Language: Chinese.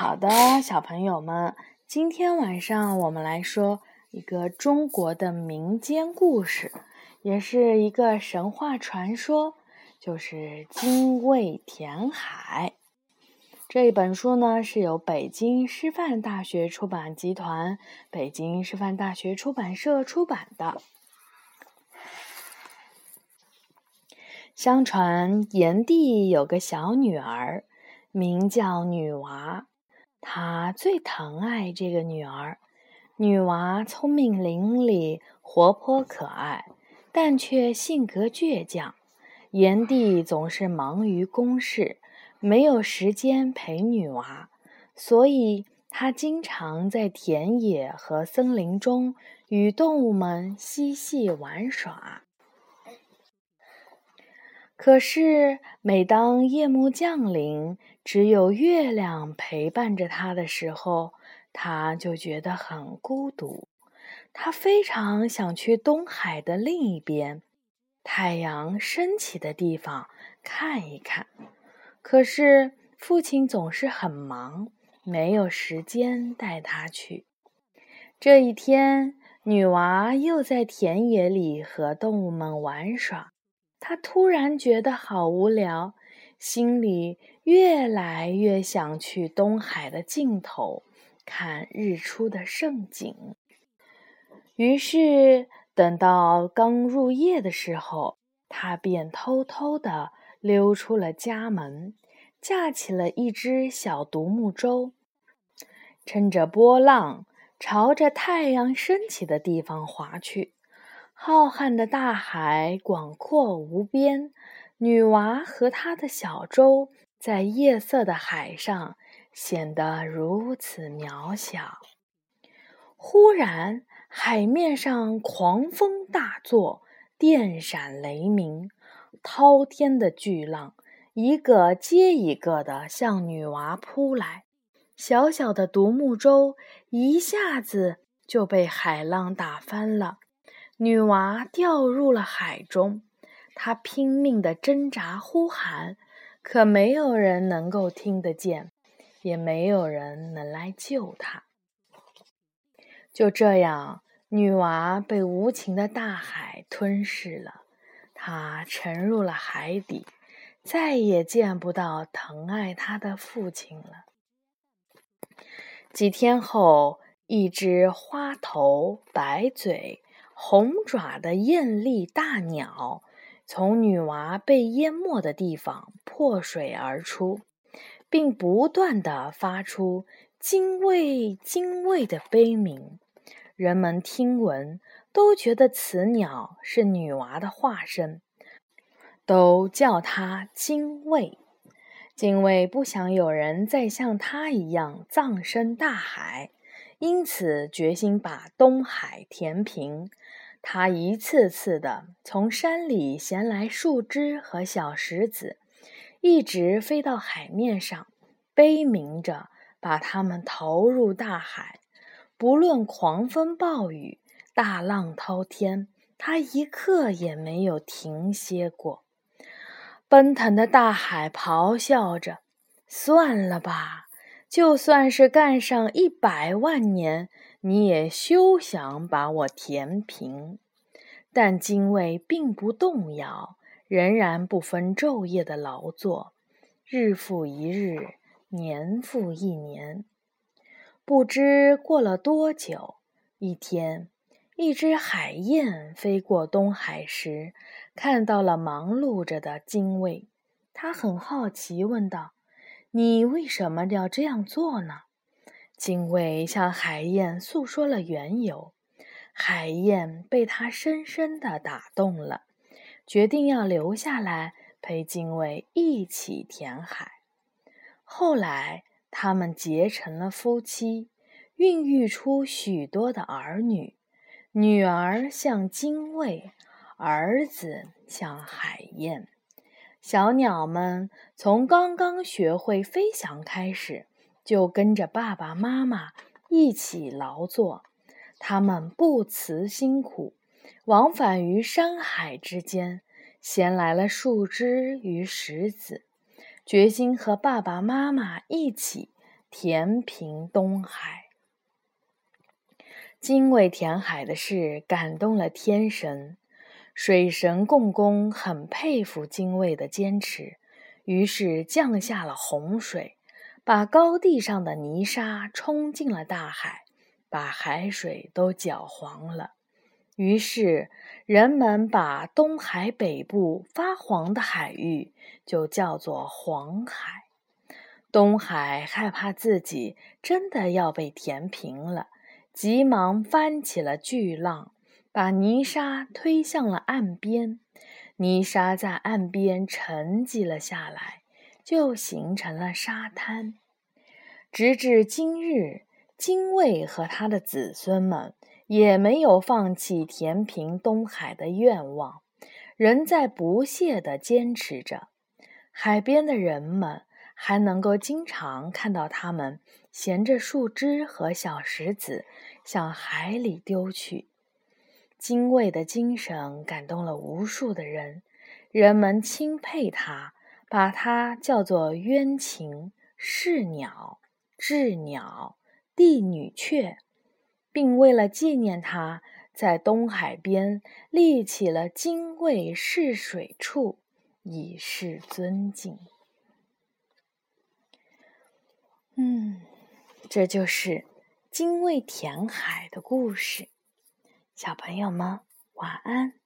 好的，小朋友们，今天晚上我们来说一个中国的民间故事，也是一个神话传说，就是精卫填海。这一本书呢是由北京师范大学出版集团、北京师范大学出版社出版的。相传炎帝有个小女儿，名叫女娃。他最疼爱这个女儿，女娃聪明伶俐、活泼可爱，但却性格倔强。炎帝总是忙于公事，没有时间陪女娃，所以他经常在田野和森林中与动物们嬉戏玩耍。可是，每当夜幕降临，只有月亮陪伴着他的时候，他就觉得很孤独。他非常想去东海的另一边，太阳升起的地方看一看。可是，父亲总是很忙，没有时间带他去。这一天，女娃又在田野里和动物们玩耍。她突然觉得好无聊，心里越来越想去东海的尽头看日出的盛景。于是，等到刚入夜的时候，他便偷偷地溜出了家门，架起了一只小独木舟，趁着波浪朝着太阳升起的地方划去。浩瀚的大海广阔无边，女娃和她的小舟在夜色的海上显得如此渺小。忽然，海面上狂风大作，电闪雷鸣，滔天的巨浪一个接一个地向女娃扑来，小小的独木舟一下子就被海浪打翻了。女娃掉入了海中，他拼命地挣扎呼喊，可没有人能够听得见，也没有人能来救他。就这样，女娃被无情的大海吞噬了，她沉入了海底，再也见不到疼爱她的父亲了。几天后，一只花头白嘴。红爪的艳丽大鸟从女娃被淹没的地方破水而出，并不断地发出“精卫，精卫”的悲鸣。人们听闻，都觉得此鸟是女娃的化身，都叫它精卫。精卫不想有人再像他一样葬身大海。因此，决心把东海填平。他一次次地从山里衔来树枝和小石子，一直飞到海面上，悲鸣着把它们投入大海。不论狂风暴雨、大浪滔天，他一刻也没有停歇过。奔腾的大海咆哮着：“算了吧。”就算是干上一百万年，你也休想把我填平。但精卫并不动摇，仍然不分昼夜的劳作，日复一日，年复一年。不知过了多久，一天，一只海燕飞过东海时，看到了忙碌着的精卫，它很好奇，问道。你为什么要这样做呢？精卫向海燕诉说了缘由，海燕被他深深的打动了，决定要留下来陪精卫一起填海。后来，他们结成了夫妻，孕育出许多的儿女，女儿像精卫，儿子像海燕。小鸟们从刚刚学会飞翔开始，就跟着爸爸妈妈一起劳作。他们不辞辛苦，往返于山海之间，衔来了树枝与石子，决心和爸爸妈妈一起填平东海。精卫填海的事感动了天神，水神共工很佩服精卫的坚持，于是降下了洪水，把高地上的泥沙冲进了大海，把海水都搅黄了。于是人们把东海北部发黄的海域就叫做黄海。东海害怕自己真的要被填平了。急忙翻起了巨浪，把泥沙推向了岸边。泥沙在岸边沉积了下来，就形成了沙滩。直至今日，精卫和他的子孙们也没有放弃填平东海的愿望，仍在不懈地坚持着。海边的人们还能够经常看到他们衔着树枝和小石子。向海里丢去，精卫的精神感动了无数的人，人们钦佩他，把他叫做冤禽、是鸟、鸷鸟、帝女雀，并为了纪念他，在东海边立起了精卫试水处，以示尊敬。嗯，这就是。精卫填海的故事，小朋友们晚安。